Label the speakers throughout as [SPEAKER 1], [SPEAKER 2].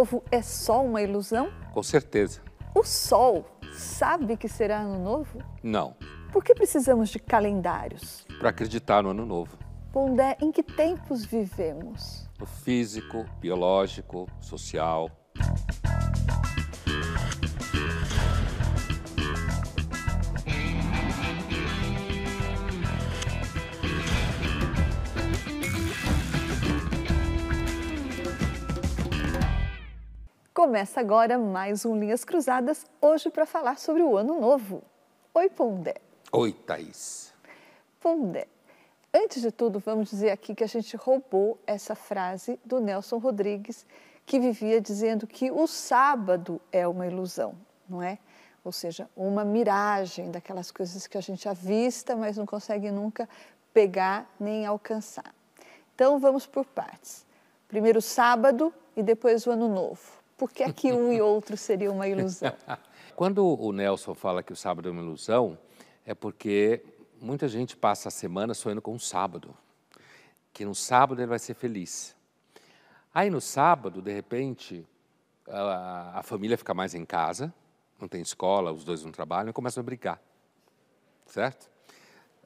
[SPEAKER 1] novo é só uma ilusão?
[SPEAKER 2] Com certeza.
[SPEAKER 1] O Sol sabe que será ano novo?
[SPEAKER 2] Não.
[SPEAKER 1] Por que precisamos de calendários?
[SPEAKER 2] Para acreditar no ano novo.
[SPEAKER 1] Pondé, em que tempos vivemos?
[SPEAKER 2] No físico, biológico, social.
[SPEAKER 1] Começa agora mais um Linhas Cruzadas, hoje para falar sobre o Ano Novo. Oi, Pondé.
[SPEAKER 2] Oi, Thaís.
[SPEAKER 1] Pondé, antes de tudo, vamos dizer aqui que a gente roubou essa frase do Nelson Rodrigues, que vivia dizendo que o sábado é uma ilusão, não é? Ou seja, uma miragem daquelas coisas que a gente avista, mas não consegue nunca pegar nem alcançar. Então, vamos por partes. Primeiro o sábado e depois o ano novo. Por que é que um e outro seria uma ilusão?
[SPEAKER 2] Quando o Nelson fala que o sábado é uma ilusão, é porque muita gente passa a semana sonhando com um sábado, que no sábado ele vai ser feliz. Aí no sábado, de repente, a, a família fica mais em casa, não tem escola, os dois não trabalham e começam a brigar, certo?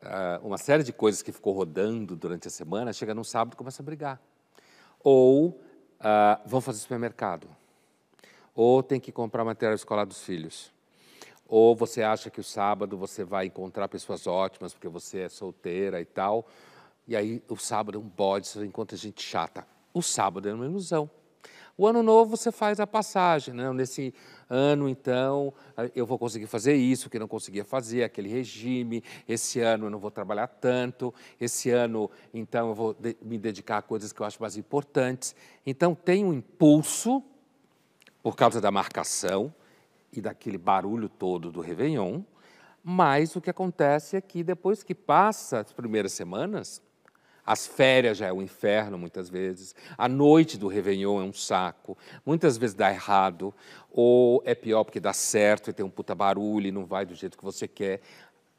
[SPEAKER 2] Uh, uma série de coisas que ficou rodando durante a semana, chega no sábado e começa a brigar. Ou uh, vão fazer supermercado ou tem que comprar material escolar dos filhos. Ou você acha que o sábado você vai encontrar pessoas ótimas porque você é solteira e tal, e aí o sábado é um bode, você encontra gente chata. O sábado é uma ilusão. O ano novo você faz a passagem, né? nesse ano então eu vou conseguir fazer isso que não conseguia fazer, aquele regime, esse ano eu não vou trabalhar tanto, esse ano então eu vou me dedicar a coisas que eu acho mais importantes. Então tem um impulso por causa da marcação e daquele barulho todo do Réveillon, mas o que acontece é que depois que passa as primeiras semanas, as férias já é um inferno muitas vezes, a noite do Réveillon é um saco, muitas vezes dá errado, ou é pior porque dá certo e tem um puta barulho e não vai do jeito que você quer.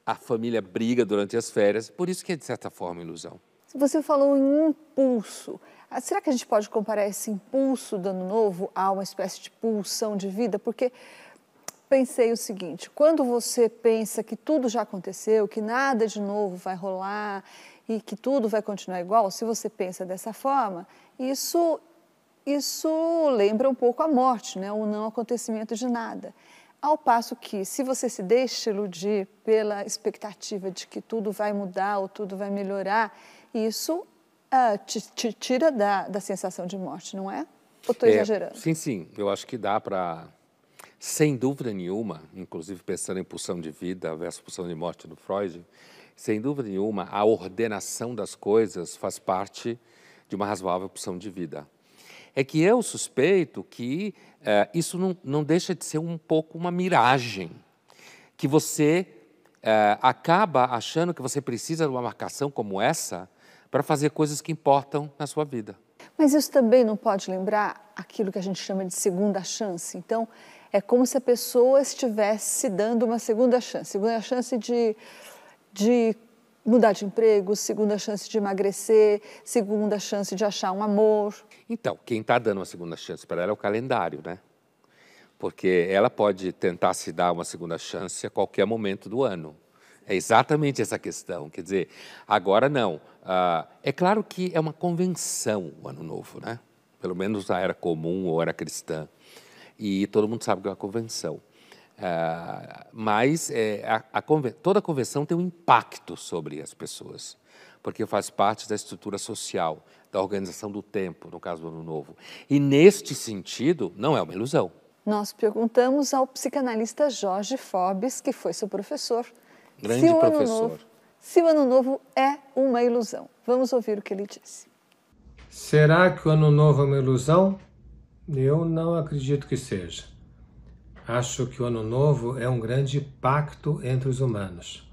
[SPEAKER 2] A família briga durante as férias, por isso que é de certa forma ilusão.
[SPEAKER 1] Você falou em impulso. Ah, será que a gente pode comparar esse impulso do ano novo a uma espécie de pulsão de vida? Porque pensei o seguinte: quando você pensa que tudo já aconteceu, que nada de novo vai rolar e que tudo vai continuar igual, se você pensa dessa forma, isso isso lembra um pouco a morte, né? o não acontecimento de nada. Ao passo que, se você se deixa iludir pela expectativa de que tudo vai mudar ou tudo vai melhorar, isso ah, te, te, tira da, da sensação de morte, não é? Ou estou é, exagerando?
[SPEAKER 2] Sim, sim. Eu acho que dá para, sem dúvida nenhuma, inclusive pensando em pulsão de vida versus pulsão de morte do Freud, sem dúvida nenhuma, a ordenação das coisas faz parte de uma razoável pulsão de vida. É que eu suspeito que uh, isso não, não deixa de ser um pouco uma miragem, que você uh, acaba achando que você precisa de uma marcação como essa para fazer coisas que importam na sua vida.
[SPEAKER 1] Mas isso também não pode lembrar aquilo que a gente chama de segunda chance. Então, é como se a pessoa estivesse dando uma segunda chance segunda chance de, de mudar de emprego, segunda chance de emagrecer, segunda chance de achar um amor.
[SPEAKER 2] Então, quem está dando uma segunda chance para ela é o calendário, né? Porque ela pode tentar se dar uma segunda chance a qualquer momento do ano. É exatamente essa questão. Quer dizer, agora não. Uh, é claro que é uma convenção o Ano Novo, né? Pelo menos na era comum ou era cristã. E todo mundo sabe que é uma convenção. Uh, mas é, a, a toda a convenção tem um impacto sobre as pessoas, porque faz parte da estrutura social, da organização do tempo, no caso do Ano Novo. E neste sentido, não é uma ilusão.
[SPEAKER 1] Nós perguntamos ao psicanalista Jorge Forbes, que foi seu professor,
[SPEAKER 2] Grande se professor.
[SPEAKER 1] Novo, se o ano novo é uma ilusão. Vamos ouvir o que ele disse.
[SPEAKER 3] Será que o ano novo é uma ilusão? Eu não acredito que seja. Acho que o ano novo é um grande pacto entre os humanos.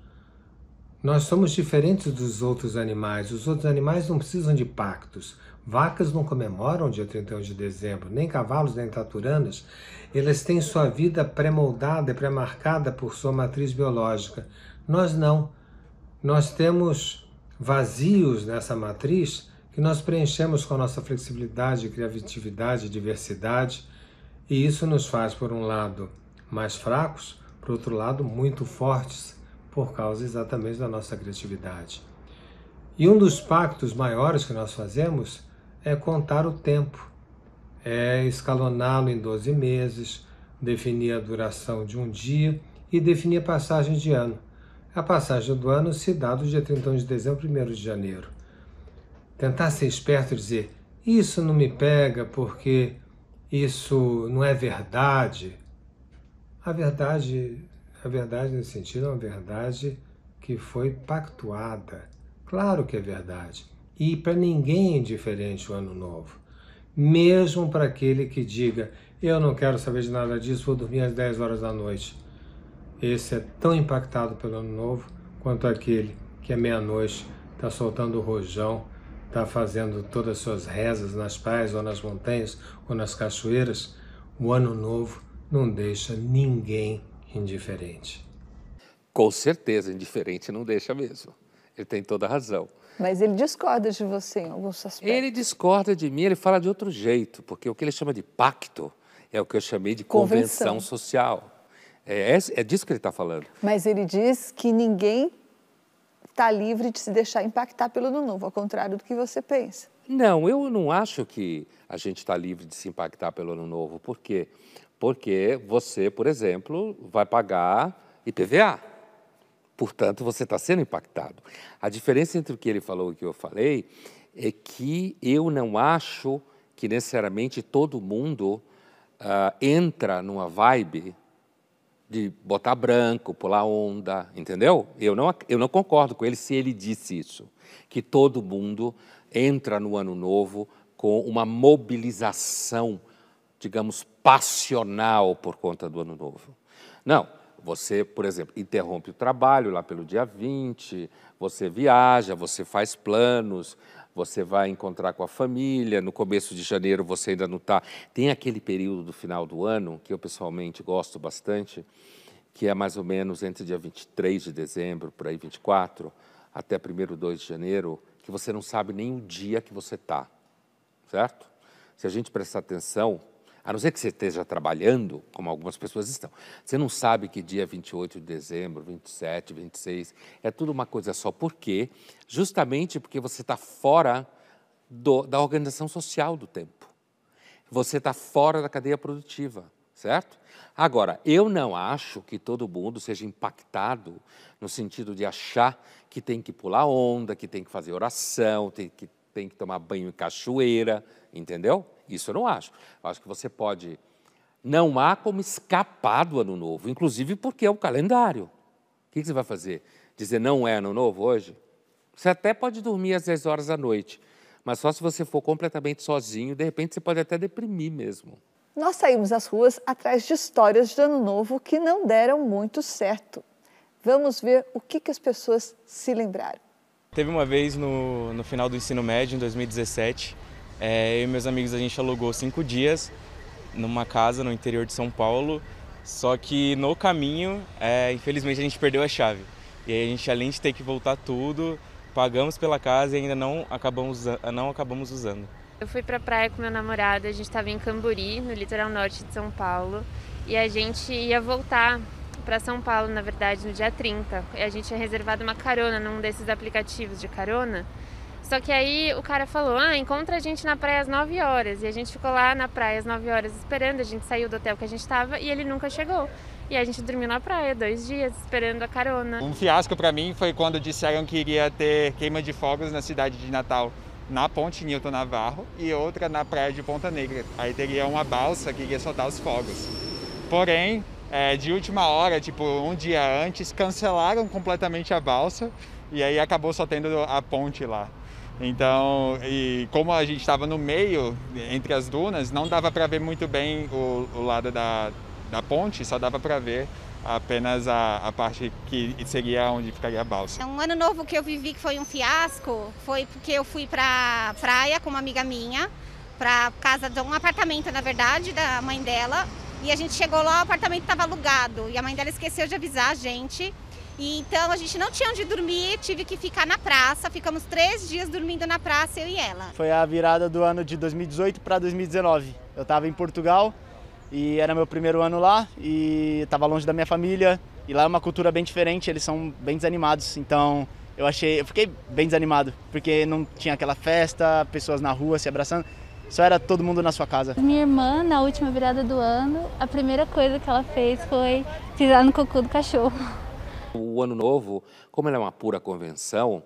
[SPEAKER 3] Nós somos diferentes dos outros animais. Os outros animais não precisam de pactos. Vacas não comemoram o dia 31 de dezembro, nem cavalos, nem taturanas. Eles têm sua vida pré-moldada e pré-marcada por sua matriz biológica. Nós não. Nós temos vazios nessa matriz que nós preenchemos com a nossa flexibilidade, criatividade, diversidade, e isso nos faz, por um lado, mais fracos, por outro lado, muito fortes, por causa exatamente da nossa criatividade. E um dos pactos maiores que nós fazemos é contar o tempo, é escaloná-lo em 12 meses, definir a duração de um dia e definir a passagem de ano. A passagem do ano se dá do dia 31 de dezembro ao 1 de janeiro. Tentar ser esperto e dizer: Isso não me pega porque isso não é verdade. A verdade, a verdade nesse sentido é uma verdade que foi pactuada. Claro que é verdade. E para ninguém é indiferente o ano novo. Mesmo para aquele que diga: Eu não quero saber de nada disso, vou dormir às 10 horas da noite esse é tão impactado pelo ano novo quanto aquele que à meia-noite está soltando o rojão, está fazendo todas as suas rezas nas praias ou nas montanhas ou nas cachoeiras. O ano novo não deixa ninguém indiferente.
[SPEAKER 2] Com certeza, indiferente não deixa mesmo. Ele tem toda a razão.
[SPEAKER 1] Mas ele discorda de você em alguns aspectos.
[SPEAKER 2] Ele discorda de mim, ele fala de outro jeito, porque o que ele chama de pacto é o que eu chamei de convenção, convenção social. É, é, é disso que ele está falando.
[SPEAKER 1] Mas ele diz que ninguém está livre de se deixar impactar pelo ano novo, ao contrário do que você pensa.
[SPEAKER 2] Não, eu não acho que a gente está livre de se impactar pelo ano novo. Por quê? Porque você, por exemplo, vai pagar IPVA. Portanto, você está sendo impactado. A diferença entre o que ele falou e o que eu falei é que eu não acho que necessariamente todo mundo uh, entra numa vibe de botar branco, pular onda, entendeu? Eu não, eu não concordo com ele se ele disse isso, que todo mundo entra no ano novo com uma mobilização, digamos, passional por conta do ano novo. Não, você, por exemplo, interrompe o trabalho lá pelo dia 20, você viaja, você faz planos, você vai encontrar com a família, no começo de janeiro você ainda não está. Tem aquele período do final do ano, que eu pessoalmente gosto bastante, que é mais ou menos entre dia 23 de dezembro, por aí 24, até 1 2 de janeiro, que você não sabe nem o dia que você está, certo? Se a gente prestar atenção, a não ser que você esteja trabalhando, como algumas pessoas estão, você não sabe que dia 28 de dezembro, 27, 26, é tudo uma coisa só. Por quê? Justamente porque você está fora do, da organização social do tempo. Você está fora da cadeia produtiva, certo? Agora, eu não acho que todo mundo seja impactado no sentido de achar que tem que pular onda, que tem que fazer oração, tem que, tem que tomar banho em cachoeira, entendeu? Isso eu não acho. Eu acho que você pode. Não há como escapar do ano novo, inclusive porque é o calendário. O que você vai fazer? Dizer não é ano novo hoje? Você até pode dormir às 10 horas da noite, mas só se você for completamente sozinho, de repente você pode até deprimir mesmo.
[SPEAKER 1] Nós saímos às ruas atrás de histórias de ano novo que não deram muito certo. Vamos ver o que, que as pessoas se lembraram.
[SPEAKER 4] Teve uma vez no, no final do ensino médio, em 2017, é, eu e meus amigos, a gente alugou cinco dias numa casa no interior de São Paulo, só que no caminho, é, infelizmente, a gente perdeu a chave. E aí a gente, além de ter que voltar tudo, pagamos pela casa e ainda não acabamos, não acabamos usando.
[SPEAKER 5] Eu fui pra praia com meu namorado, a gente estava em Camburi, no litoral norte de São Paulo, e a gente ia voltar para São Paulo, na verdade, no dia 30. E a gente tinha reservado uma carona num desses aplicativos de carona. Só que aí o cara falou: ah, encontra a gente na praia às 9 horas. E a gente ficou lá na praia às 9 horas esperando. A gente saiu do hotel que a gente estava e ele nunca chegou. E a gente dormiu na praia dois dias esperando a carona.
[SPEAKER 6] Um fiasco para mim foi quando disseram que iria ter queima de fogos na cidade de Natal, na Ponte Newton Navarro e outra na praia de Ponta Negra. Aí teria uma balsa que iria soltar os fogos. Porém, é, de última hora, tipo um dia antes, cancelaram completamente a balsa e aí acabou só tendo a ponte lá. Então, e como a gente estava no meio, entre as dunas, não dava para ver muito bem o, o lado da, da ponte, só dava para ver apenas a, a, parte que seria onde ficaria a balsa.
[SPEAKER 7] Um ano novo que eu vivi que foi um fiasco foi porque eu fui para praia com uma amiga minha, para casa de um apartamento, na verdade, da mãe dela. E a gente chegou lá, o apartamento estava alugado e a mãe dela esqueceu de avisar a gente. E então a gente não tinha onde dormir, tive que ficar na praça. Ficamos três dias dormindo na praça, eu e ela.
[SPEAKER 8] Foi a virada do ano de 2018 para 2019. Eu estava em Portugal e era meu primeiro ano lá e estava longe da minha família. E lá é uma cultura bem diferente, eles são bem desanimados. Então eu achei, eu fiquei bem desanimado porque não tinha aquela festa, pessoas na rua se abraçando. Só era todo mundo na sua casa.
[SPEAKER 9] Minha irmã, na última virada do ano, a primeira coisa que ela fez foi pisar no cocô do cachorro.
[SPEAKER 2] O Ano Novo, como ele é uma pura convenção,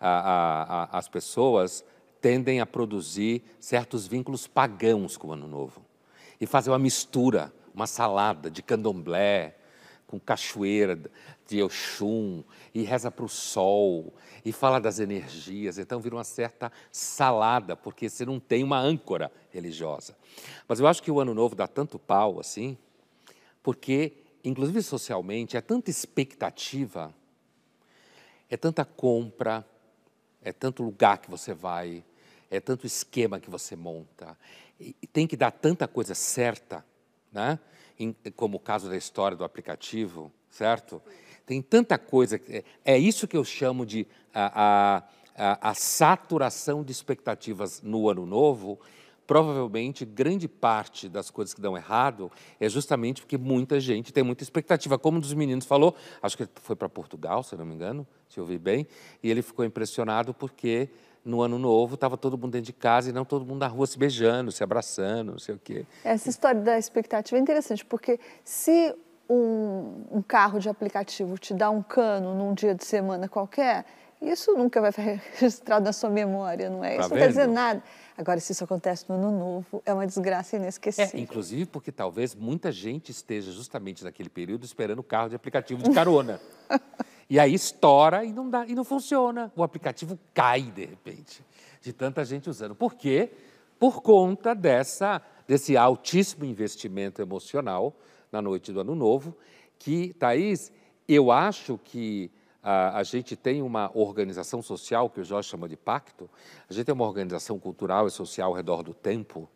[SPEAKER 2] a, a, a, as pessoas tendem a produzir certos vínculos pagãos com o Ano Novo e fazer uma mistura, uma salada de candomblé, com cachoeira de Oxum, e reza para o sol, e fala das energias. Então vira uma certa salada, porque você não tem uma âncora religiosa. Mas eu acho que o Ano Novo dá tanto pau assim, porque, inclusive socialmente, é tanta expectativa, é tanta compra, é tanto lugar que você vai, é tanto esquema que você monta, e tem que dar tanta coisa certa, né? como o caso da história do aplicativo, certo? Tem tanta coisa. É, é isso que eu chamo de a, a, a, saturação de expectativas no ano novo. Provavelmente, grande parte das coisas que dão errado é justamente porque muita gente tem muita expectativa. Como um dos meninos falou, acho que foi para Portugal, se não me engano, se eu ouvi bem, e ele ficou impressionado porque no ano novo estava todo mundo dentro de casa e não todo mundo na rua se beijando, se abraçando, não sei o quê.
[SPEAKER 1] Essa história da expectativa é interessante, porque se um, um carro de aplicativo te dá um cano num dia de semana qualquer, isso nunca vai ficar registrado na sua memória, não é? Tá isso não quer dizer nada. Agora, se isso acontece no ano novo, é uma desgraça inesquecível.
[SPEAKER 2] É, inclusive porque talvez muita gente esteja justamente naquele período esperando o carro de aplicativo de carona. E aí estoura e não dá e não funciona. O aplicativo cai de repente, de tanta gente usando. Por quê? Por conta dessa desse altíssimo investimento emocional na noite do Ano Novo, que, Thaís, eu acho que a, gente tem uma organização social, que o Jorge chama de pacto, a gente tem uma organização cultural e social ao redor do tempo,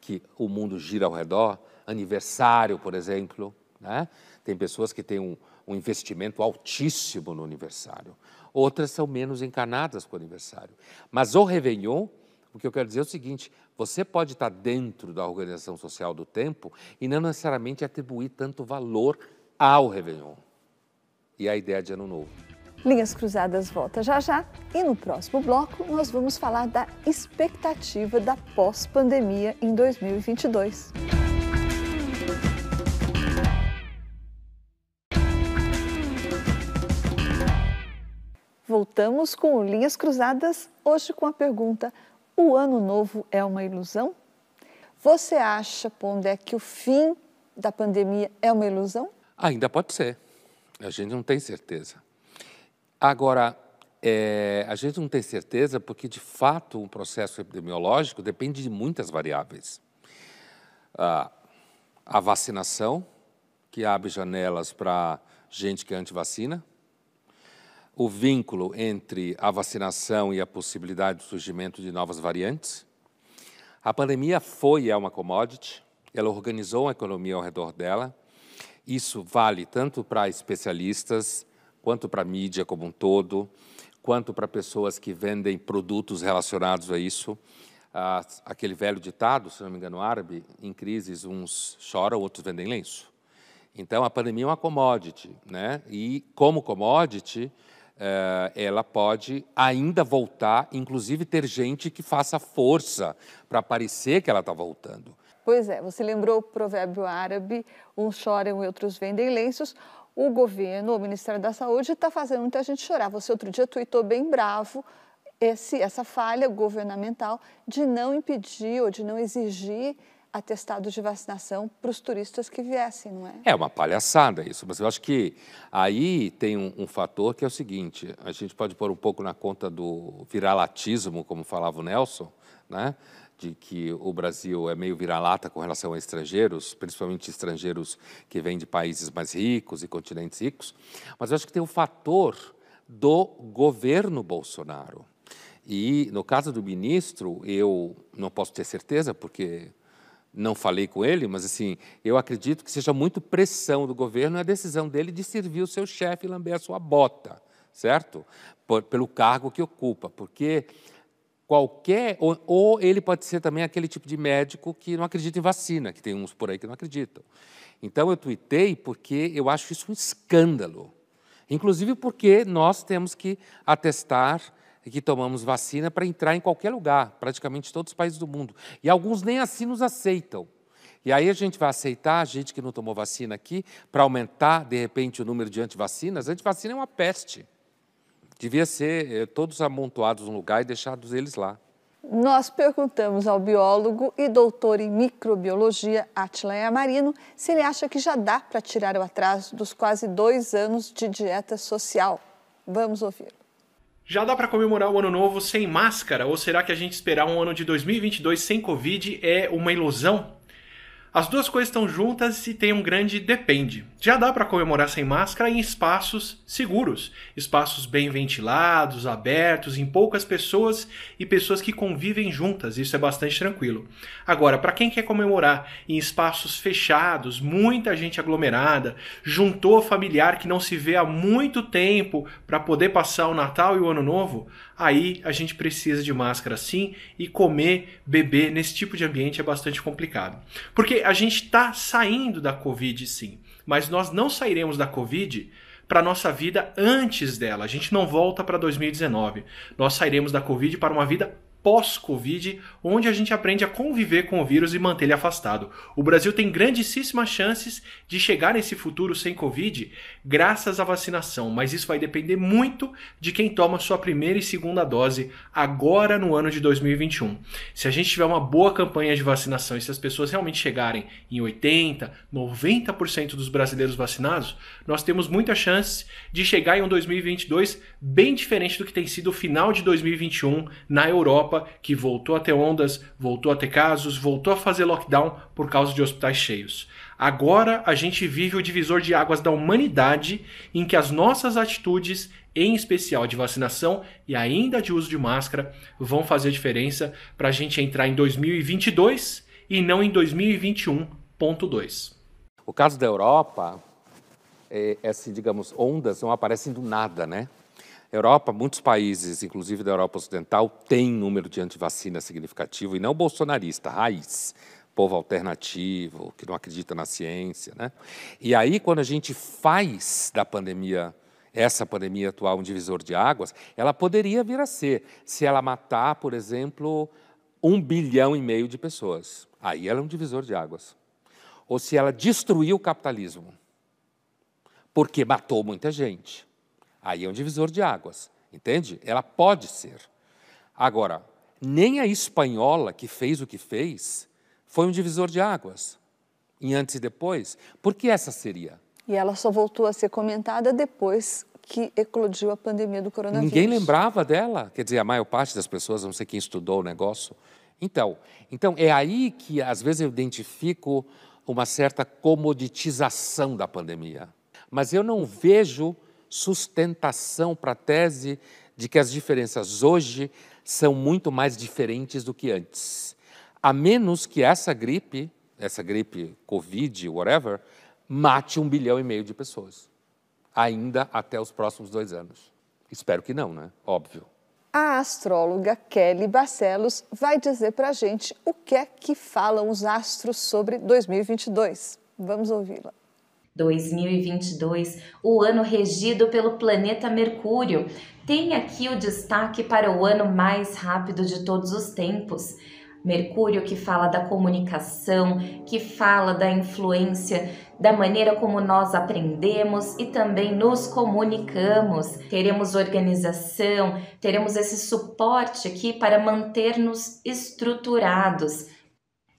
[SPEAKER 2] que o mundo gira ao redor, aniversário, por exemplo, né? tem pessoas que têm um, um investimento altíssimo no aniversário. Outras são menos encanadas com o aniversário. Mas o Réveillon, o que eu quero dizer é o seguinte: você pode estar dentro da organização social do tempo e não necessariamente atribuir tanto valor ao Réveillon e à ideia de Ano Novo.
[SPEAKER 1] Linhas Cruzadas volta já já e no próximo bloco nós vamos falar da expectativa da pós-pandemia em 2022. Voltamos com Linhas Cruzadas, hoje com a pergunta: o ano novo é uma ilusão? Você acha, Pondé, que o fim da pandemia é uma ilusão?
[SPEAKER 2] Ainda pode ser. A gente não tem certeza. Agora, é, a gente não tem certeza porque, de fato, um processo epidemiológico depende de muitas variáveis. Ah, a vacinação, que abre janelas para gente que é antivacina, o vínculo entre a vacinação e a possibilidade do surgimento de novas variantes. A pandemia foi e é uma commodity, ela organizou a economia ao redor dela. Isso vale tanto para especialistas, quanto para a mídia como um todo, quanto para pessoas que vendem produtos relacionados a isso. Ah, aquele velho ditado, se não me engano, árabe, em crises uns choram, outros vendem lenço. Então, a pandemia é uma commodity, né? E como commodity, eh, ela pode ainda voltar, inclusive ter gente que faça força para parecer que ela está voltando.
[SPEAKER 1] Pois é, você lembrou o provérbio árabe, uns choram e outros vendem lenços. O governo, o Ministério da Saúde, está fazendo muita gente chorar. Você outro dia tweetou bem bravo esse, essa falha governamental de não impedir ou de não exigir atestado de vacinação para os turistas que viessem, não é?
[SPEAKER 2] É uma palhaçada isso, mas eu acho que aí tem um, um, fator que é o seguinte: a gente pode pôr um pouco na conta do viralatismo, como falava o Nelson, né? De que o Brasil é meio vira-lata com relação a estrangeiros, principalmente estrangeiros que vêm de países mais ricos e continentes ricos, mas eu acho que tem o fator do governo Bolsonaro. E no caso do ministro, eu não posso ter certeza, porque não falei com ele, mas assim, eu acredito que seja muito pressão do governo a decisão dele de servir o seu chefe e lamber a sua bota, certo? Por, pelo cargo que ocupa, porque qualquer ou, ou, ele pode ser também aquele tipo de médico que não acredita em vacina, que tem uns por aí que não acreditam. Então eu tuitei porque eu acho isso um escândalo, inclusive porque nós temos que atestar que tomamos vacina para entrar em qualquer lugar, praticamente todos os países do mundo. E alguns nem assim nos aceitam. E aí a gente vai aceitar a gente que não tomou vacina aqui para aumentar, de repente, o número de antivacinas? Antivacina é uma peste. Devia ser eh, todos amontoados num lugar e deixados eles lá.
[SPEAKER 1] Nós perguntamos ao biólogo e doutor em microbiologia, Atila Marino, se ele acha que já dá para tirar o atraso dos quase dois anos de dieta social. Vamos ouvir.
[SPEAKER 10] Já dá para comemorar o ano novo sem máscara? Ou será que a gente esperar um ano de 2022 sem Covid é uma ilusão? As duas coisas estão juntas e tem um grande depende. Já dá para comemorar sem máscara em espaços seguros, espaços bem ventilados, abertos, em poucas pessoas e pessoas que convivem juntas. Isso é bastante tranquilo. Agora, para quem quer comemorar em espaços fechados, muita gente aglomerada, juntou familiar que não se vê há muito tempo para poder passar o Natal e o Ano Novo, aí a gente precisa de máscara sim e comer, beber nesse tipo de ambiente é bastante complicado. Porque a gente está saindo da Covid sim, mas nós não sairemos da Covid para nossa vida antes dela. A gente não volta para 2019. Nós sairemos da Covid para uma vida pós-Covid, onde a gente aprende a conviver com o vírus e manter ele afastado. O Brasil tem grandíssimas chances de chegar nesse futuro sem Covid graças à vacinação, mas isso vai depender muito de quem toma sua primeira e segunda dose agora no ano de 2021. Se a gente tiver uma boa campanha de vacinação e se as pessoas realmente chegarem em 80, 90% dos brasileiros vacinados, nós temos muita chance de chegar em um 2022 bem diferente do que tem sido o final de 2021 na Europa Europa, que voltou a ter ondas, voltou a ter casos, voltou a fazer lockdown por causa de hospitais cheios. Agora a gente vive o divisor de águas da humanidade em que as nossas atitudes, em especial de vacinação e ainda de uso de máscara, vão fazer diferença para a gente entrar em 2022 e não em 2021.2.
[SPEAKER 2] O caso da Europa, é, assim, digamos, ondas não aparecem do nada, né? Europa, muitos países, inclusive da Europa Ocidental, têm número de antivacina significativo e não bolsonarista, raiz, povo alternativo, que não acredita na ciência. Né? E aí, quando a gente faz da pandemia, essa pandemia atual, um divisor de águas, ela poderia vir a ser, se ela matar, por exemplo, um bilhão e meio de pessoas. Aí ela é um divisor de águas. Ou se ela destruir o capitalismo, porque matou muita gente. Aí é um divisor de águas, entende? Ela pode ser. Agora, nem a espanhola que fez o que fez foi um divisor de águas, em antes e depois. Por que essa seria?
[SPEAKER 1] E ela só voltou a ser comentada depois que eclodiu a pandemia do coronavírus.
[SPEAKER 2] Ninguém lembrava dela, quer dizer, a maior parte das pessoas, não sei quem estudou o negócio. Então, então é aí que às vezes eu identifico uma certa comoditização da pandemia. Mas eu não vejo sustentação para a tese de que as diferenças hoje são muito mais diferentes do que antes. A menos que essa gripe, essa gripe Covid, whatever, mate um bilhão e meio de pessoas, ainda até os próximos dois anos. Espero que não, né? Óbvio.
[SPEAKER 1] A astróloga Kelly Barcelos vai dizer para a gente o que é que falam os astros sobre 2022. Vamos ouvi-la.
[SPEAKER 11] 2022, o ano regido pelo planeta Mercúrio, tem aqui o destaque para o ano mais rápido de todos os tempos. Mercúrio que fala da comunicação, que fala da influência da maneira como nós aprendemos e também nos comunicamos. Teremos organização, teremos esse suporte aqui para manter-nos estruturados.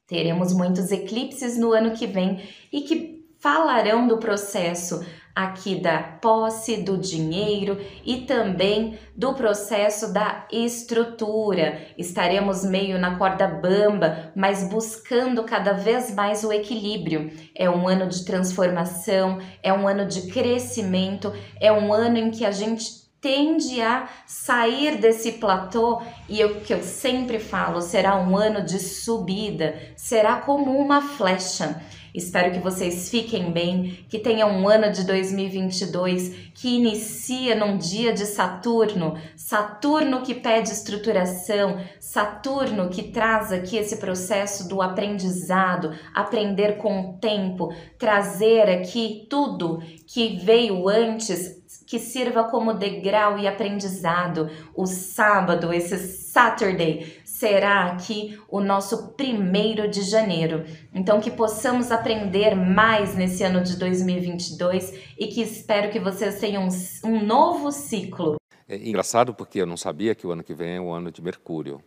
[SPEAKER 11] Teremos muitos eclipses no ano que vem e que falarão do processo aqui da posse do dinheiro e também do processo da estrutura. Estaremos meio na corda bamba, mas buscando cada vez mais o equilíbrio. É um ano de transformação, é um ano de crescimento, é um ano em que a gente tende a sair desse platô e o que eu sempre falo, será um ano de subida, será como uma flecha. Espero que vocês fiquem bem, que tenham um ano de 2022 que inicia num dia de Saturno, Saturno que pede estruturação, Saturno que traz aqui esse processo do aprendizado, aprender com o tempo, trazer aqui tudo que veio antes que sirva como degrau e aprendizado. O sábado, esse Saturday, será aqui o nosso primeiro de janeiro. Então, que possamos aprender mais nesse ano de 2022 e que espero que vocês tenham um, um novo ciclo.
[SPEAKER 2] É engraçado porque eu não sabia que o ano que vem é o ano de Mercúrio.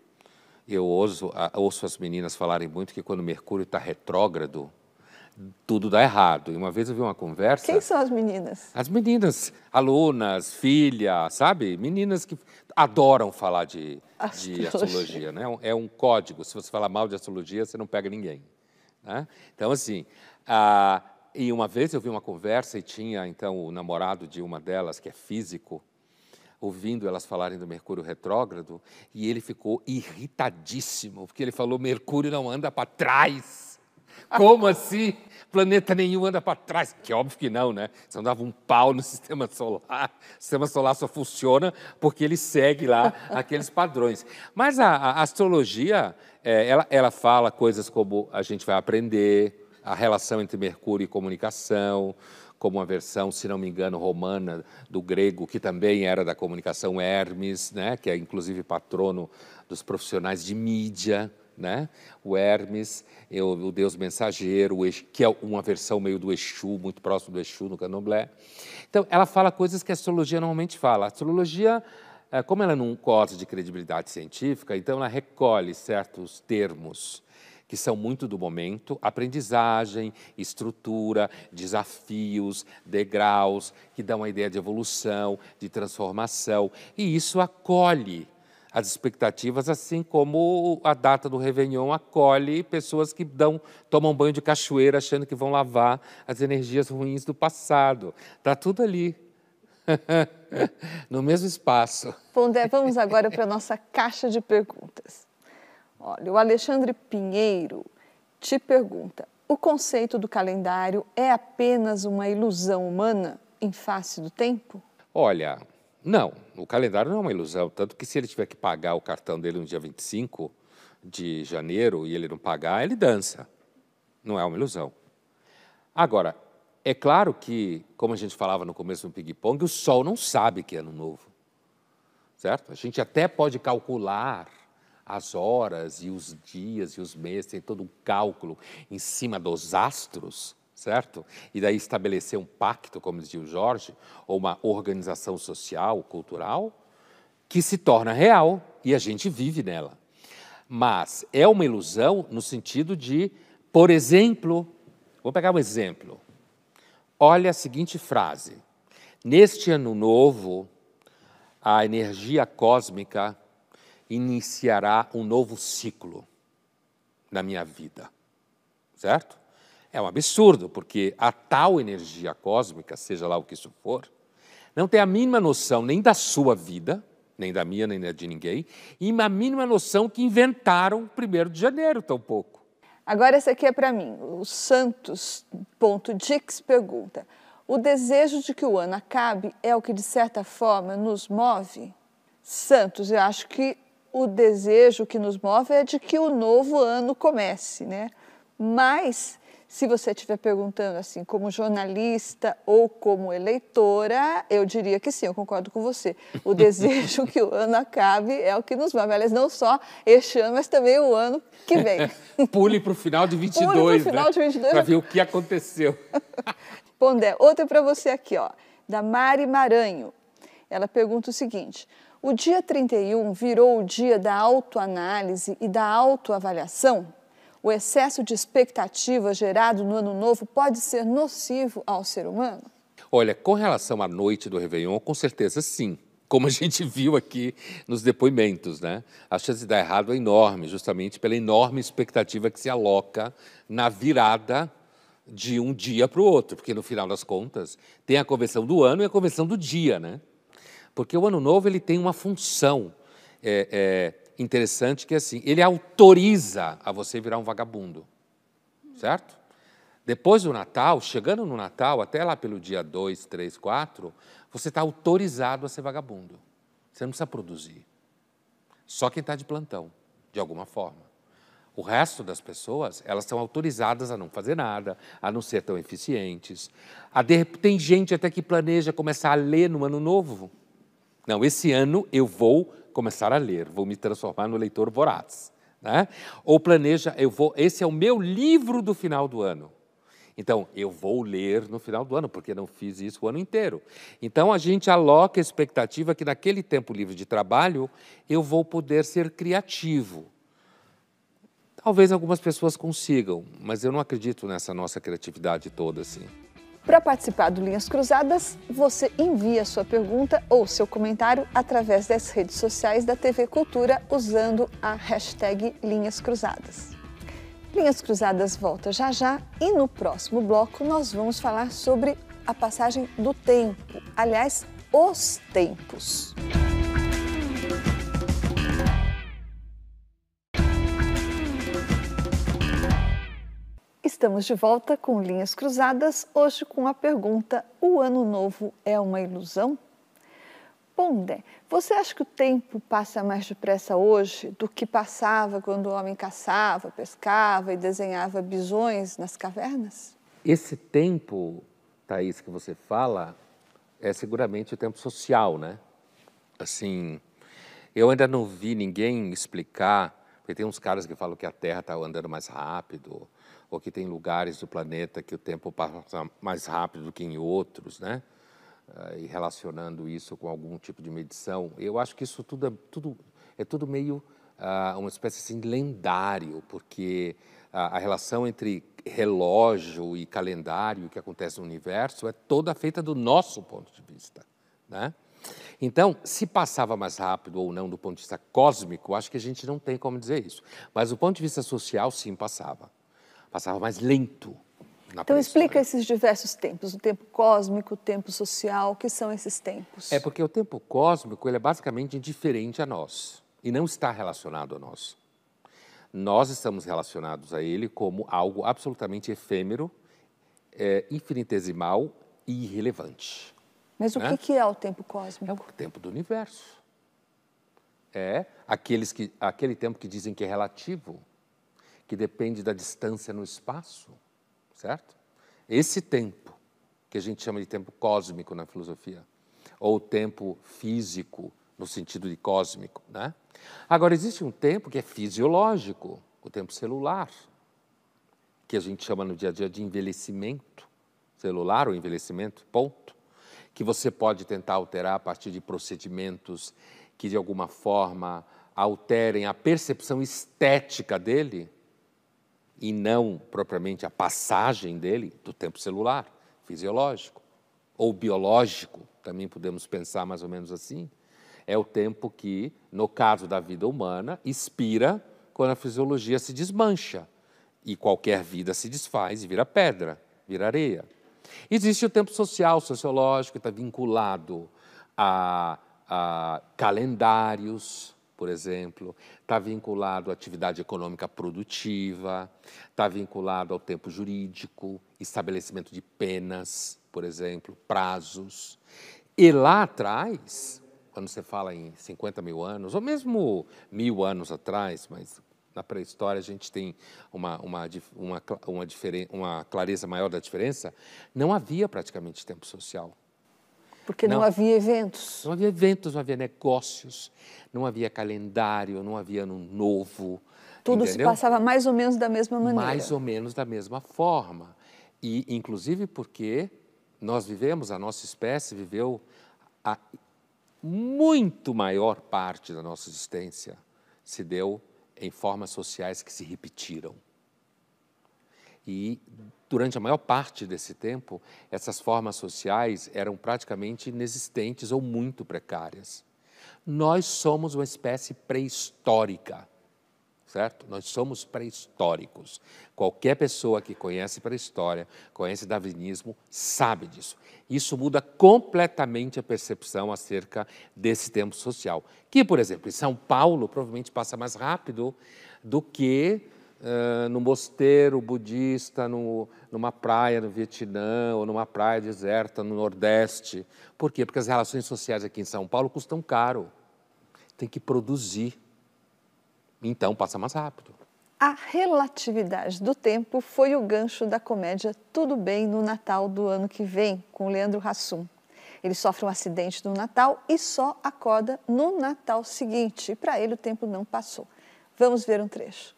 [SPEAKER 2] Eu ouço, ouço as meninas falarem muito que quando Mercúrio está retrógrado, tudo dá errado. E uma vez eu vi uma conversa.
[SPEAKER 1] Quem são as meninas?
[SPEAKER 2] As meninas, alunas, filhas, sabe? Meninas que adoram falar de astrologia, de astrologia né? É um código. Se você falar mal de astrologia, você não pega ninguém. Né? Então, assim. Ah, e uma vez eu vi uma conversa e tinha então o namorado de uma delas, que é físico, ouvindo elas falarem do Mercúrio retrógrado, e ele ficou irritadíssimo, porque ele falou: Mercúrio não anda para trás. Como assim? Planeta nenhum anda para trás. Que óbvio que não, né? Você não dava um pau no sistema solar. O sistema solar só funciona porque ele segue lá aqueles padrões. Mas a, a astrologia, é, ela, ela fala coisas como a gente vai aprender, a relação entre Mercúrio e comunicação, como uma versão, se não me engano, romana do grego, que também era da comunicação Hermes, né, que é inclusive patrono dos profissionais de mídia né? O Hermes, o, o deus mensageiro, o que é uma versão meio do Exu, muito próximo do Exu no candomblé. Então, ela fala coisas que a astrologia normalmente fala. A astrologia, é, como ela não gosta de credibilidade científica, então ela recolhe certos termos que são muito do momento, aprendizagem, estrutura, desafios, degraus, que dão uma ideia de evolução, de transformação, e isso acolhe as expectativas, assim como a data do Réveillon acolhe pessoas que dão, tomam banho de cachoeira achando que vão lavar as energias ruins do passado. Está tudo ali, no mesmo espaço.
[SPEAKER 1] Pondé, vamos agora para a nossa caixa de perguntas. Olha, o Alexandre Pinheiro te pergunta: o conceito do calendário é apenas uma ilusão humana em face do tempo?
[SPEAKER 2] Olha, não, o calendário não é uma ilusão, tanto que se ele tiver que pagar o cartão dele no dia 25 de janeiro e ele não pagar, ele dança. Não é uma ilusão. Agora, é claro que, como a gente falava no começo do ping-pong, o sol não sabe que é ano novo. Certo? A gente até pode calcular as horas e os dias e os meses, tem todo um cálculo em cima dos astros, certo? E daí estabelecer um pacto, como dizia o Jorge, ou uma organização social, cultural, que se torna real e a gente vive nela. Mas é uma ilusão no sentido de, por exemplo, vou pegar um exemplo. Olha a seguinte frase: Neste ano novo, a energia cósmica iniciará um novo ciclo na minha vida. Certo? É um absurdo, porque a tal energia cósmica, seja lá o que isso for, não tem a mínima noção nem da sua vida, nem da minha, nem da de ninguém, e uma mínima noção que inventaram o 1 de janeiro, tão pouco.
[SPEAKER 1] Agora, essa aqui é para mim. O Santos.dix pergunta: o desejo de que o ano acabe é o que, de certa forma, nos move? Santos, eu acho que o desejo que nos move é de que o novo ano comece, né? Mas se você estiver perguntando assim, como jornalista ou como eleitora, eu diria que sim, eu concordo com você. O desejo que o ano acabe é o que nos move. Aliás, não só este ano, mas também o ano que vem.
[SPEAKER 2] Pule para o final de 22, Pule
[SPEAKER 1] para o final
[SPEAKER 2] né?
[SPEAKER 1] de 22.
[SPEAKER 2] Para ver o que aconteceu.
[SPEAKER 1] Pondé, outra para você aqui, ó, da Mari Maranho. Ela pergunta o seguinte: o dia 31 virou o dia da autoanálise e da autoavaliação? O excesso de expectativa gerado no ano novo pode ser nocivo ao ser humano?
[SPEAKER 2] Olha, com relação à noite do Réveillon, com certeza sim. Como a gente viu aqui nos depoimentos, né? A chance de dar errado é enorme, justamente pela enorme expectativa que se aloca na virada de um dia para o outro, porque no final das contas tem a convenção do ano e a convenção do dia, né? Porque o ano novo ele tem uma função é, é, interessante que é assim, ele autoriza a você virar um vagabundo, certo? Depois do Natal, chegando no Natal, até lá pelo dia 2, 3, 4, você está autorizado a ser vagabundo. Você não precisa produzir. Só quem está de plantão, de alguma forma. O resto das pessoas, elas são autorizadas a não fazer nada, a não ser tão eficientes. A de, tem gente até que planeja começar a ler no ano novo. Não, esse ano eu vou começar a ler, vou me transformar no leitor voraz. Né? Ou planeja, eu vou, esse é o meu livro do final do ano. Então, eu vou ler no final do ano, porque não fiz isso o ano inteiro. Então, a gente aloca a expectativa que naquele tempo livre de trabalho eu vou poder ser criativo. Talvez algumas pessoas consigam, mas eu não acredito nessa nossa criatividade toda assim.
[SPEAKER 1] Para participar do Linhas Cruzadas, você envia sua pergunta ou seu comentário através das redes sociais da TV Cultura usando a hashtag Linhas Cruzadas. Linhas Cruzadas volta já já e no próximo bloco nós vamos falar sobre a passagem do tempo, aliás, os tempos. Estamos de volta com Linhas Cruzadas, hoje com a pergunta: o ano novo é uma ilusão? Pondé, você acha que o tempo passa mais depressa hoje do que passava quando o homem caçava, pescava e desenhava bisões nas cavernas?
[SPEAKER 2] Esse tempo, Thaís, que você fala, é seguramente o tempo social, né? Assim, eu ainda não vi ninguém explicar, porque tem uns caras que falam que a Terra está andando mais rápido, que tem lugares do planeta que o tempo passa mais rápido do que em outros, né? uh, e relacionando isso com algum tipo de medição, eu acho que isso tudo é tudo, é tudo meio uh, uma espécie assim, lendário, porque a, a relação entre relógio e calendário que acontece no universo é toda feita do nosso ponto de vista. Né? Então, se passava mais rápido ou não do ponto de vista cósmico, acho que a gente não tem como dizer isso. Mas do ponto de vista social, sim, passava. Passava mais lento
[SPEAKER 1] então explica esses diversos tempos, o tempo cósmico, o tempo social, o que são esses tempos?
[SPEAKER 2] É porque o tempo cósmico ele é basicamente indiferente a nós e não está relacionado a nós. Nós estamos relacionados a ele como algo absolutamente efêmero, é, infinitesimal e irrelevante.
[SPEAKER 1] Mas né? o que é o tempo cósmico?
[SPEAKER 2] É o tempo do universo. É aqueles que, aquele tempo que dizem que é relativo, que depende da distância no espaço certo? Esse tempo, que a gente chama de tempo cósmico na filosofia, ou tempo físico, no sentido de cósmico, né? Agora, existe um tempo que é fisiológico, o tempo celular, que a gente chama no dia a dia de envelhecimento celular ou envelhecimento, ponto, que você pode tentar alterar a partir de procedimentos que, de alguma forma, alterem a percepção estética dele, e não propriamente a passagem dele do tempo celular, fisiológico, ou biológico, também podemos pensar mais ou menos assim. É o tempo que, no caso da vida humana, expira quando a fisiologia se desmancha e qualquer vida se desfaz e vira pedra, vira areia. Existe o tempo social, sociológico, que está vinculado a, a calendários, por exemplo, está vinculado à atividade econômica produtiva, está vinculado ao tempo jurídico, estabelecimento de penas, por exemplo, prazos. E lá atrás, quando você fala em 50 mil anos, ou mesmo mil anos atrás, mas na pré-história a gente tem uma, uma, uma, uma, uma clareza maior da diferença, não havia praticamente tempo social.
[SPEAKER 1] Porque não, não, havia eventos.
[SPEAKER 2] Não havia eventos, não havia negócios, não havia calendário, não havia ano novo.
[SPEAKER 1] Tudo
[SPEAKER 2] entendeu?
[SPEAKER 1] se passava mais ou menos da mesma maneira.
[SPEAKER 2] Mais ou menos da mesma forma. E, inclusive, porque nós vivemos, a nossa espécie viveu a muito maior parte da nossa existência se deu em formas sociais que se repetiram. E durante a maior parte desse tempo, essas formas sociais eram praticamente inexistentes ou muito precárias. Nós somos uma espécie pré-histórica, certo? Nós somos pré-históricos. Qualquer pessoa que conhece pré-história, conhece darwinismo, sabe disso. Isso muda completamente a percepção acerca desse tempo social, que, por exemplo, em São Paulo provavelmente passa mais rápido do que no mosteiro budista, no, numa praia no Vietnã ou numa praia deserta no Nordeste. Por quê? Porque as relações sociais aqui em São Paulo custam caro. Tem que produzir. Então passa mais rápido.
[SPEAKER 1] A relatividade do tempo foi o gancho da comédia Tudo Bem no Natal do ano que vem, com Leandro Hassum. Ele sofre um acidente no Natal e só acorda no Natal seguinte. Para ele o tempo não passou. Vamos ver um trecho.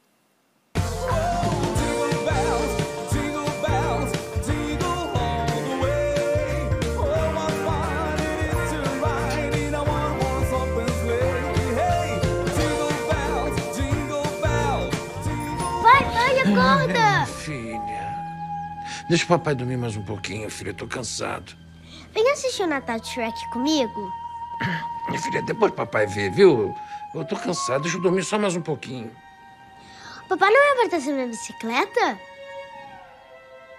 [SPEAKER 12] Acorda! filha. Deixa o papai dormir mais um pouquinho, filha. Eu tô cansado.
[SPEAKER 13] Vem assistir o Natal de Shrek comigo?
[SPEAKER 12] Minha filha, depois papai vê, viu? Eu tô cansado. Deixa eu dormir só mais um pouquinho.
[SPEAKER 13] Papai não vai abastecer minha bicicleta?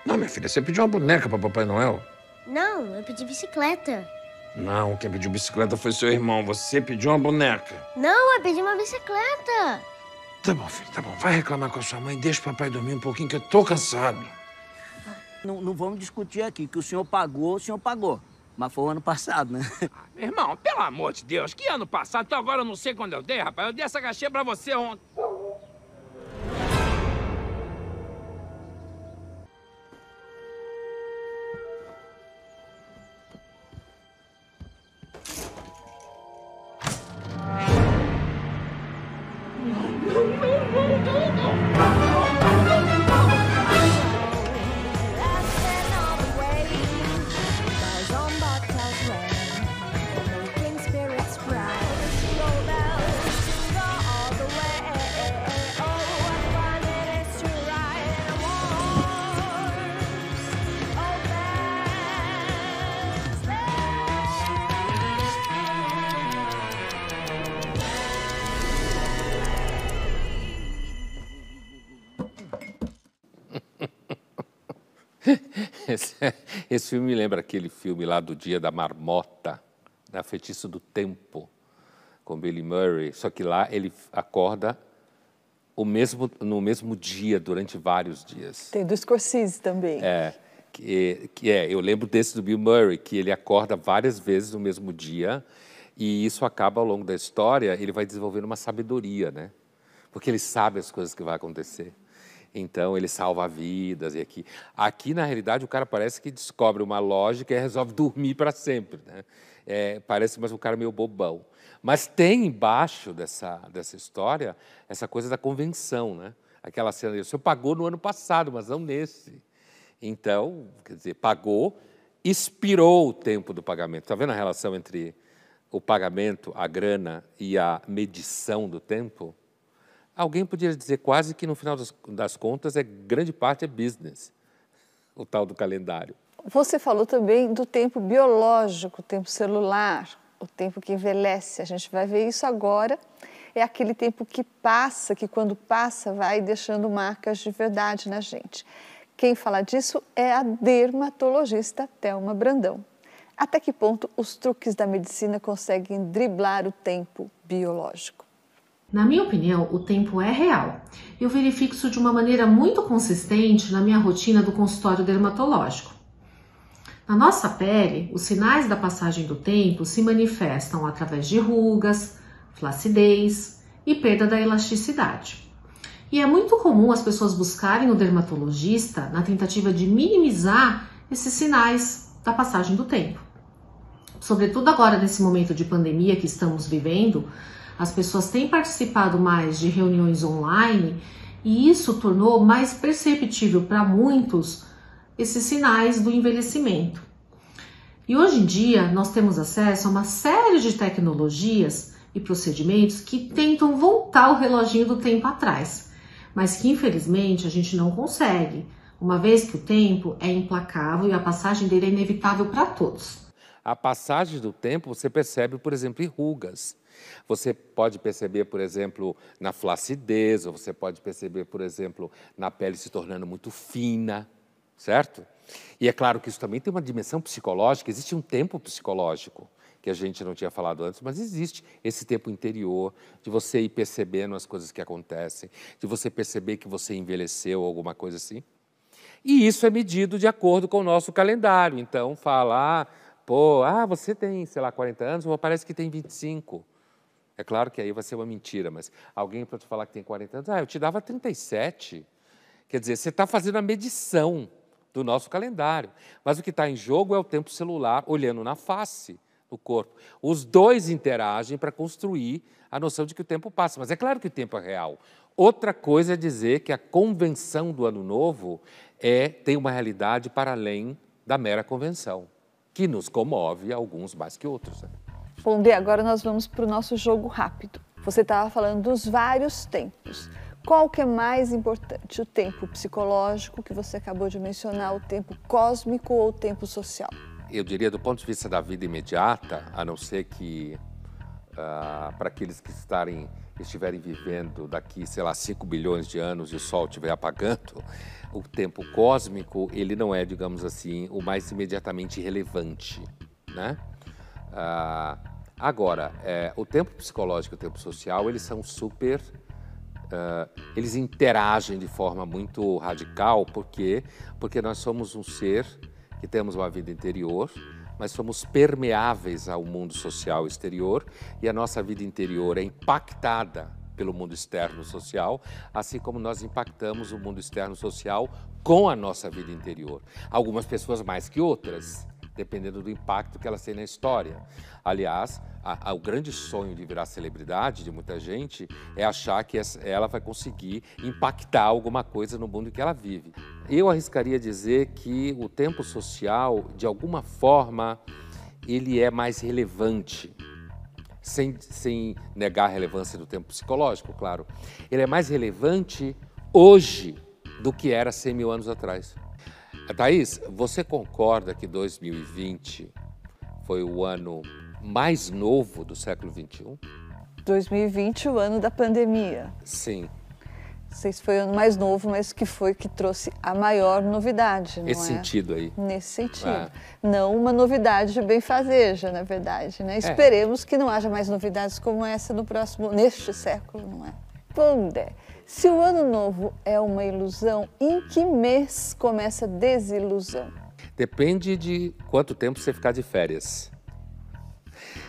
[SPEAKER 12] Não, minha filha. Você pediu uma boneca pra Papai Noel?
[SPEAKER 13] Não, eu pedi bicicleta.
[SPEAKER 12] Não, quem pediu bicicleta foi seu irmão. Você pediu uma boneca.
[SPEAKER 13] Não, eu pedi uma bicicleta.
[SPEAKER 12] Tá bom, filho, tá bom. Vai reclamar com a sua mãe, deixa o papai dormir um pouquinho, que eu tô cansado.
[SPEAKER 14] Não, não vamos discutir aqui, que o senhor pagou, o senhor pagou. Mas foi o ano passado, né?
[SPEAKER 15] Ah, meu irmão, pelo amor de Deus, que ano passado? Então agora eu não sei quando eu dei, rapaz. Eu dei essa caixinha pra você ontem.
[SPEAKER 2] Esse, filme me lembra aquele filme lá do Dia da Marmota, da Feitiço do Tempo, com Billy Murray. Só que lá ele acorda o mesmo, no mesmo dia, durante vários dias.
[SPEAKER 1] Tem do Scorsese também.
[SPEAKER 2] É, que, que é, eu lembro desse do Bill Murray, que ele acorda várias vezes no mesmo dia, e isso acaba ao longo da história, ele vai desenvolvendo uma sabedoria, né? Porque ele sabe as coisas que vão acontecer. Então ele salva vidas e aqui. Aqui, na realidade, o cara parece que descobre uma lógica e resolve dormir para sempre. Né? É, parece mais um cara meio bobão. Mas tem embaixo dessa, dessa história essa coisa da convenção, né? Aquela cena, o senhor pagou no ano passado, mas não nesse. Então, quer dizer, pagou, expirou o tempo do pagamento. Está vendo a relação entre o pagamento, a grana e a medição do tempo? Alguém poderia dizer quase que no final das, contas é grande parte é business, o tal do calendário.
[SPEAKER 1] Você falou também do tempo biológico, o tempo celular, o tempo que envelhece. A gente vai ver isso agora. É aquele tempo que passa, que quando passa vai deixando marcas de verdade na gente. Quem fala disso é a dermatologista Thelma Brandão. Até que ponto os truques da medicina conseguem driblar o tempo biológico?
[SPEAKER 16] Na minha opinião, o tempo é real. Eu verifico isso de uma maneira muito consistente na minha rotina do consultório dermatológico. Na nossa pele, os sinais da passagem do tempo se manifestam através de rugas, flacidez e perda da elasticidade. E é muito comum as pessoas buscarem o dermatologista na tentativa de minimizar esses sinais da passagem do tempo. Sobretudo agora nesse momento de pandemia que estamos vivendo, as pessoas têm participado mais de reuniões online e isso tornou mais perceptível para muitos esses sinais do envelhecimento. E hoje em dia nós temos acesso a uma série de tecnologias e procedimentos que tentam voltar o reloginho do tempo atrás, mas que infelizmente a gente não consegue, uma vez que o tempo é implacável e a passagem dele é inevitável para todos.
[SPEAKER 2] a passagem do tempo você percebe, por exemplo, em rugas. Você pode perceber, por exemplo, na flacidez, ou você pode perceber, por exemplo, na pele se tornando muito fina, certo? E é claro que isso também tem uma dimensão psicológica, existe um tempo psicológico que a gente não tinha falado antes, mas existe esse tempo interior de você ir percebendo as coisas que acontecem, de você perceber que você envelheceu, alguma coisa assim. E isso é medido de acordo com o nosso calendário. Então, fala, ah, pô, ah, você tem, sei lá, 40 anos, ou parece que tem 25. É claro que aí vai ser uma mentira, mas alguém para te falar que tem 40 anos, ah, eu te dava 37. Quer dizer, você está fazendo a medição do nosso calendário. Mas o que está em jogo é o tempo celular olhando na face do corpo. Os dois interagem para construir a noção de que o tempo passa. Mas é claro que o tempo é real. Outra coisa é dizer que a convenção do ano novo é tem uma realidade para além da mera convenção, que nos comove alguns mais que outros. Né?
[SPEAKER 1] Dê, agora nós vamos para o nosso jogo rápido. Você estava falando dos vários tempos. Qual que é mais importante? O tempo psicológico, que você acabou de mencionar, o tempo cósmico ou o tempo social?
[SPEAKER 2] Eu diria, do ponto de vista da vida imediata, a não ser que uh, para aqueles que estarem, estiverem vivendo daqui, sei lá, 5 bilhões de anos e o Sol estiver apagando, o tempo cósmico, ele não é, digamos assim, o mais imediatamente relevante, né? Uh, Agora, é, o tempo psicológico e o tempo social, eles são super. Uh, eles interagem de forma muito radical, por quê? Porque nós somos um ser que temos uma vida interior, mas somos permeáveis ao mundo social exterior e a nossa vida interior é impactada pelo mundo externo social, assim como nós impactamos o mundo externo social com a nossa vida interior. Algumas pessoas mais que outras dependendo do impacto que elas têm na história. Aliás, a, a, o grande sonho de virar celebridade de muita gente é achar que essa, ela vai conseguir impactar alguma coisa no mundo em que ela vive. Eu arriscaria dizer que o tempo social, de alguma forma, ele é mais relevante. Sem, sem negar a relevância do tempo psicológico, claro. Ele é mais relevante hoje do que era 100 mil anos atrás. Thaís, você concorda que 2020 foi o ano mais novo do século XXI?
[SPEAKER 1] 2020, o ano da pandemia.
[SPEAKER 2] Sim.
[SPEAKER 1] Não sei se foi o ano mais novo, mas que foi que trouxe a maior novidade, não
[SPEAKER 2] Esse
[SPEAKER 1] é?
[SPEAKER 2] sentido aí.
[SPEAKER 1] Nesse sentido.
[SPEAKER 2] É.
[SPEAKER 1] Não uma novidade bem fazeja, na verdade, né? Esperemos que não haja mais novidades como essa no próximo, neste século, não é? Bom, Dé, se o ano novo é uma ilusão, em que mês começa a desilusão?
[SPEAKER 2] Depende de quanto tempo você ficar de férias.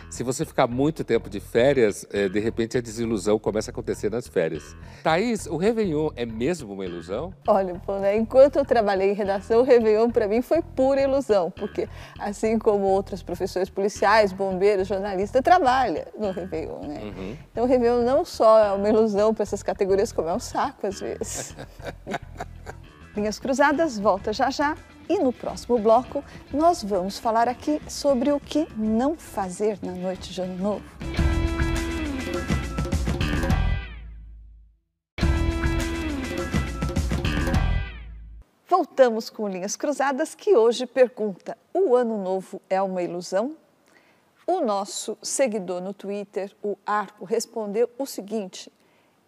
[SPEAKER 2] Se você ficar muito tempo de férias, é, de repente a desilusão começa a acontecer nas férias. Thaís, o Réveillon é mesmo uma ilusão?
[SPEAKER 1] Olha, né, enquanto eu trabalhei em redação, o Réveillon para mim foi pura ilusão, porque assim como outras profissões policiais, bombeiros, jornalistas, trabalha no Réveillon, né? Uhum. Então o Réveillon não só é uma ilusão para essas categorias, como é um saco às vezes. Linhas Cruzadas volta já já e no próximo bloco, nós vamos falar aqui sobre o que não fazer na noite de Ano Novo. Voltamos com Linhas Cruzadas, que hoje pergunta: o Ano Novo é uma ilusão? O nosso seguidor no Twitter, o Arco, respondeu o seguinte: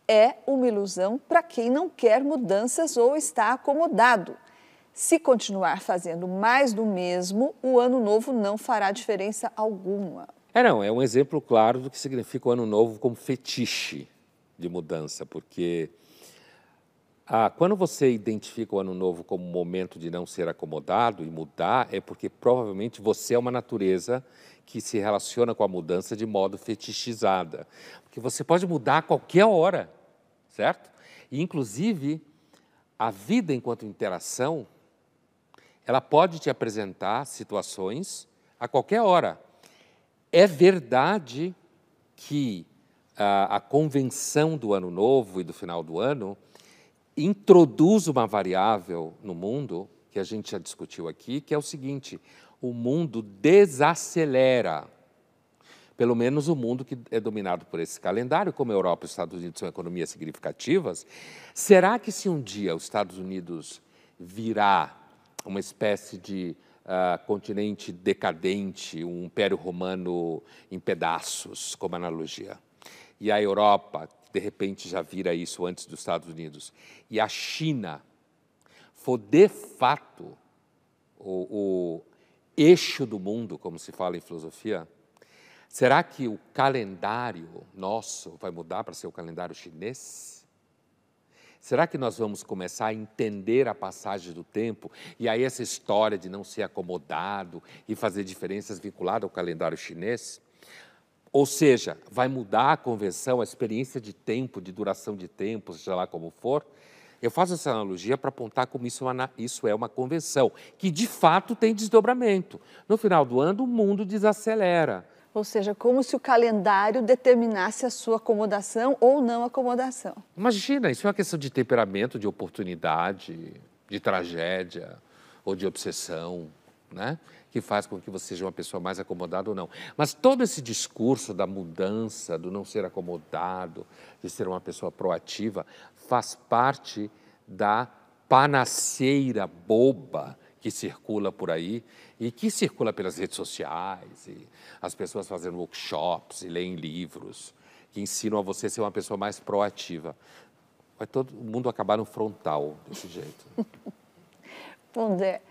[SPEAKER 1] é uma ilusão para quem não quer mudanças ou está acomodado. Se continuar fazendo mais do mesmo, o ano novo não fará diferença alguma.
[SPEAKER 2] É, não, é um exemplo claro do que significa o ano novo como fetiche de mudança, porque ah, quando você identifica o ano novo como momento de não ser acomodado e mudar, é porque provavelmente você é uma natureza que se relaciona com a mudança de modo fetichizada. Porque você pode mudar a qualquer hora, certo? E, inclusive, a vida enquanto interação ela pode te apresentar situações a qualquer hora. É verdade que a, a convenção do ano novo e do final do ano introduz uma variável no mundo, que a gente já discutiu aqui, que é o seguinte: o mundo desacelera. Pelo menos o mundo que é dominado por esse calendário, como a Europa e os Estados Unidos são economias significativas, será que se um dia os Estados Unidos virar uma espécie de uh, continente decadente, um império romano em pedaços, como analogia. E a Europa, de repente, já vira isso antes dos Estados Unidos. E a China for, de fato, o, o eixo do mundo, como se fala em filosofia, será que o calendário nosso vai mudar para ser o calendário chinês? Será que nós vamos começar a entender a passagem do tempo e aí essa história de não ser acomodado e fazer diferenças vinculadas ao calendário chinês? Ou seja, vai mudar a convenção, a experiência de tempo, de duração de tempo, seja lá como for? Eu faço essa analogia para apontar como isso é, isso é uma convenção, que de fato tem desdobramento. No final do ano, o mundo desacelera.
[SPEAKER 1] Ou seja, como se o calendário determinasse a sua acomodação ou não acomodação.
[SPEAKER 2] Imagina, isso é uma questão de temperamento, de oportunidade, de tragédia ou de obsessão, né? que faz com que você seja uma pessoa mais acomodada ou não. Mas todo esse discurso da mudança, do não ser acomodado, de ser uma pessoa proativa, faz parte da panaceira boba que circula por aí e que circula pelas redes sociais, e as pessoas fazendo workshops e leem livros que ensinam a você ser uma pessoa mais proativa. Vai todo mundo acabar no frontal desse jeito.
[SPEAKER 1] Bom, Zé,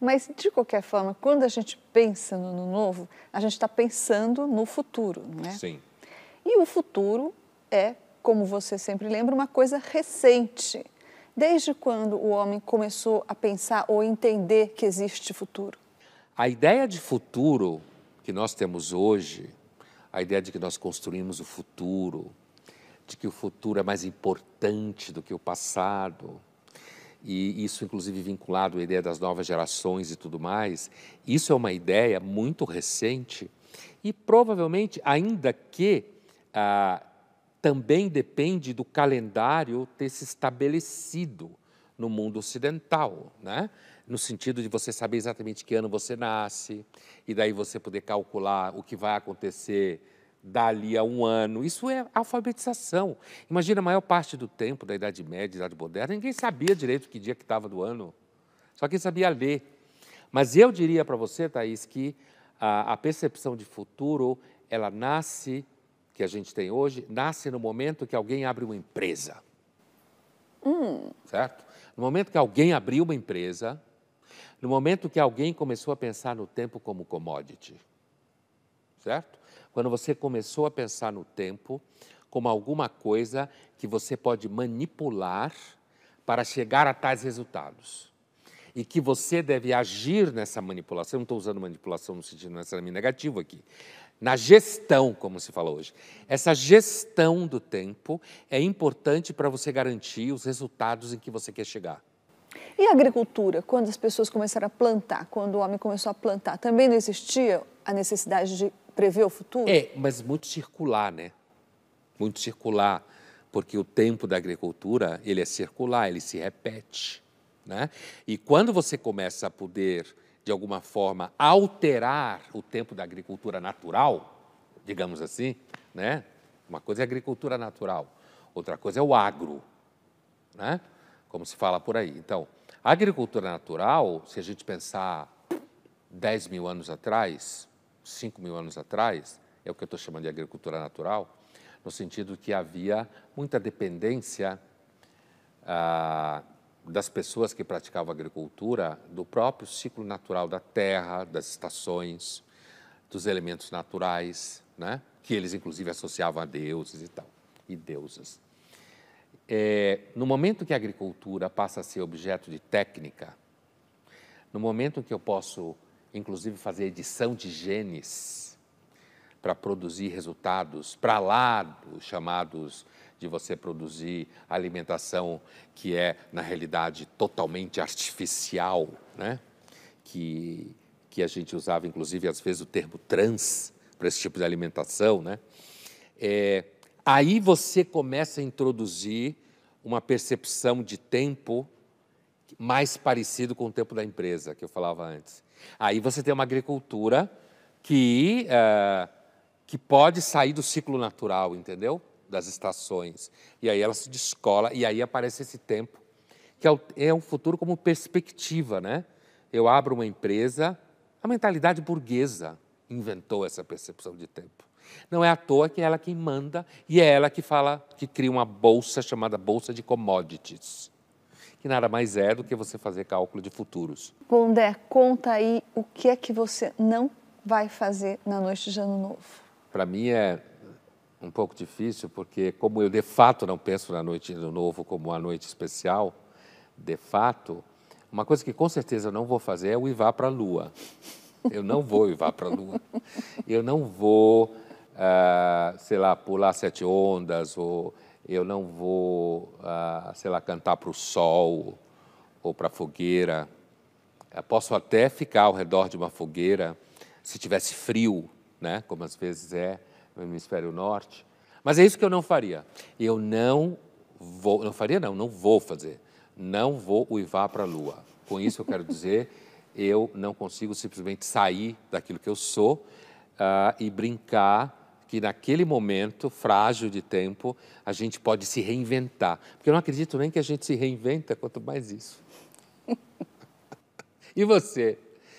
[SPEAKER 1] mas de qualquer forma, quando a gente pensa no ano novo, a gente está pensando no futuro, não é?
[SPEAKER 2] Sim.
[SPEAKER 1] E o futuro é, como você sempre lembra, uma coisa recente. Desde quando o homem começou a pensar ou entender que existe futuro?
[SPEAKER 2] A ideia de futuro que nós temos hoje, a ideia de que nós construímos o futuro, de que o futuro é mais importante do que o passado, e isso inclusive vinculado à ideia das novas gerações e tudo mais, isso é uma ideia muito recente e provavelmente, ainda que ah, também depende do calendário ter se estabelecido no mundo ocidental, né? no sentido de você saber exatamente que ano você nasce, e daí você poder calcular o que vai acontecer dali a um ano. Isso é alfabetização. Imagina a maior parte do tempo da Idade Média, Idade Moderna, ninguém sabia direito que dia que estava do ano, só quem sabia ler. Mas eu diria para você, Thaís, que a, a percepção de futuro, ela nasce que a gente tem hoje nasce no momento que alguém abre uma empresa.
[SPEAKER 1] Hum.
[SPEAKER 2] Certo? No momento que alguém abriu uma empresa, no momento que alguém começou a pensar no tempo como commodity. Certo? Quando você começou a pensar no tempo como alguma coisa que você pode manipular para chegar a tais resultados. E que você deve agir nessa manipulação. Eu não estou usando manipulação no sentido necessariamente negativo aqui na gestão, como se fala hoje. Essa gestão do tempo é importante para você garantir os resultados em que você quer chegar.
[SPEAKER 1] E a agricultura, quando as pessoas começaram a plantar, quando o homem começou a plantar, também não existia a necessidade de prever o futuro?
[SPEAKER 2] É, mas muito circular, né? Muito circular, porque o tempo da agricultura, ele é circular, ele se repete, né? E quando você começa a poder de alguma forma, alterar o tempo da agricultura natural, digamos assim, né? Uma coisa é a agricultura natural, outra coisa é o agro, né? Como se fala por aí. Então, a agricultura natural, se a gente pensar 10 mil anos atrás, 5 mil anos atrás, é o que eu estou chamando de agricultura natural, no sentido que havia muita dependência ah, das pessoas que praticavam agricultura do próprio ciclo natural da terra, das estações, dos elementos naturais, né? que eles inclusive associavam a deuses e tal, e deusas. É, no momento que a agricultura passa a ser objeto de técnica, no momento que eu posso, inclusive, fazer edição de genes para produzir resultados para lá dos chamados de você produzir alimentação que é, na realidade, totalmente artificial, né? que, que a gente usava, inclusive, às vezes, o termo trans para esse tipo de alimentação. Né? É, aí você começa a introduzir uma percepção de tempo mais parecido com o tempo da empresa, que eu falava antes. Aí você tem uma agricultura que, uh, que pode sair do ciclo natural, entendeu? Das estações. E aí ela se descola, e aí aparece esse tempo, que é, é um futuro como perspectiva, né? eu abro uma empresa, a mentalidade burguesa inventou essa percepção de tempo. Não é à toa que é ela quem manda e é ela que fala, que cria uma bolsa chamada bolsa de commodities, que nada mais é do que você fazer cálculo de futuros.
[SPEAKER 1] Pondé, conta aí o que é que você não vai fazer na noite de Ano Novo.
[SPEAKER 2] Para mim é um pouco difícil, porque como eu de fato não penso na noite Ano Novo como uma noite especial, de fato, uma coisa que com certeza eu não vou fazer é o Ivar para a Lua. Eu não vou Ivar para a Lua. Eu não vou, uh, sei lá, pular sete ondas, ou eu não vou, uh, sei lá, cantar para o sol ou para a fogueira. Eu posso até ficar ao redor de uma fogueira se tivesse frio, né? como às vezes é no hemisfério norte. Mas é isso que eu não faria. Eu não vou, não faria não, não vou fazer. Não vou uivar para a lua. Com isso eu quero dizer, eu não consigo simplesmente sair daquilo que eu sou uh, e brincar que naquele momento frágil de tempo a gente pode se reinventar. Porque eu não acredito nem que a gente se reinventa, quanto mais isso. e você?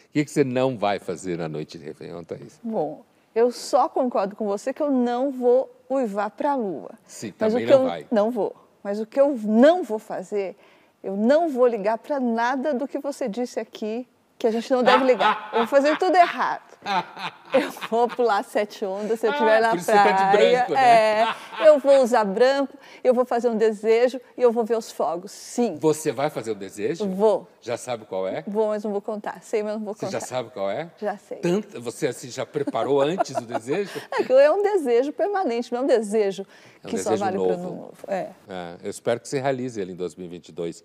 [SPEAKER 2] O que você não vai fazer na noite de Réveillon, Thaís?
[SPEAKER 1] Bom, eu só concordo com você que eu não vou uivar para a lua.
[SPEAKER 2] Sim,
[SPEAKER 1] Mas
[SPEAKER 2] também
[SPEAKER 1] o que
[SPEAKER 2] não
[SPEAKER 1] eu
[SPEAKER 2] vai.
[SPEAKER 1] Não vou. Mas o que eu não vou fazer, eu não vou ligar para nada do que você disse aqui que a gente não deve ligar. Eu vou fazer tudo errado. Eu vou pular sete ondas se eu estiver
[SPEAKER 2] Ah,
[SPEAKER 1] na
[SPEAKER 2] isso você tá de
[SPEAKER 1] praia.
[SPEAKER 2] branco, né?
[SPEAKER 1] É, eu vou usar branco, eu vou fazer um desejo e eu vou ver os fogos. Sim,
[SPEAKER 2] Você vai fazer o desejo?
[SPEAKER 1] vou.
[SPEAKER 2] Já sabe qual é?
[SPEAKER 1] Vou, mas não vou contar. Sei, mas não vou
[SPEAKER 2] Você
[SPEAKER 1] contar.
[SPEAKER 2] já sabe qual é?
[SPEAKER 1] Já sei.
[SPEAKER 2] Tanto, você assim, já preparou antes o desejo?
[SPEAKER 1] É que é um desejo permanente, não é um desejo
[SPEAKER 2] É um
[SPEAKER 1] que só
[SPEAKER 2] desejo
[SPEAKER 1] vale para o
[SPEAKER 2] novo.
[SPEAKER 1] ano novo. É.
[SPEAKER 2] É, eu espero que você realize ele em 2022.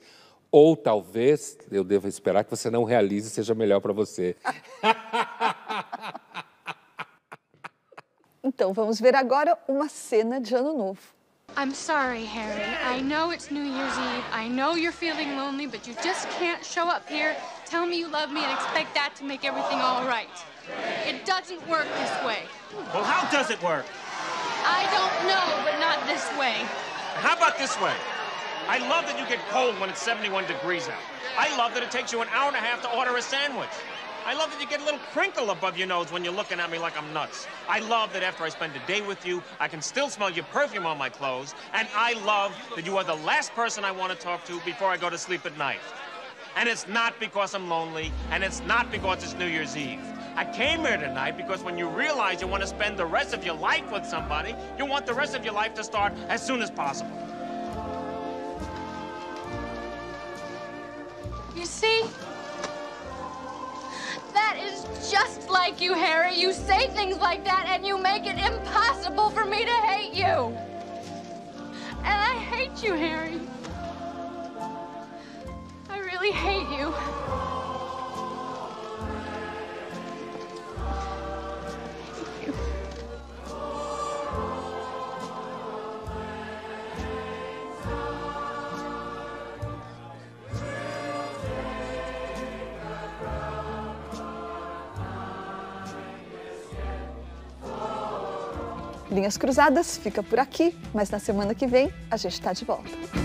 [SPEAKER 2] Ou talvez eu deva esperar que você não realize e seja melhor para você.
[SPEAKER 1] Então, vamos ver agora uma cena de ano novo.
[SPEAKER 17] I'm sorry, Harry. I know it's New Year's Eve. I know you're feeling lonely, but you just can't show up here, tell me you love me, and expect that to make everything all right. It doesn't work this way.
[SPEAKER 18] Well, how does it work?
[SPEAKER 17] I don't know, but not this way.
[SPEAKER 18] How about this way? I love that you get cold when it's 71 degrees out. I love that it takes you an hour and a half to order a sandwich. I love that you get a little crinkle above your nose when you're looking at me like I'm nuts. I love that after I spend a day with you, I can still smell your perfume on my clothes. And I love that you are the last person I want to talk to before I go to sleep at night. And it's not because I'm lonely, and it's not because it's New Year's Eve. I came here tonight because when you realize you want to spend the rest of your life with somebody, you want the rest of your life to start as soon as possible.
[SPEAKER 17] See? That is just like you, Harry. You say things like that and you make it impossible for me to hate you. And I hate you, Harry. I really hate you.
[SPEAKER 1] Linhas Cruzadas fica por aqui, mas na semana que vem a gente está de volta.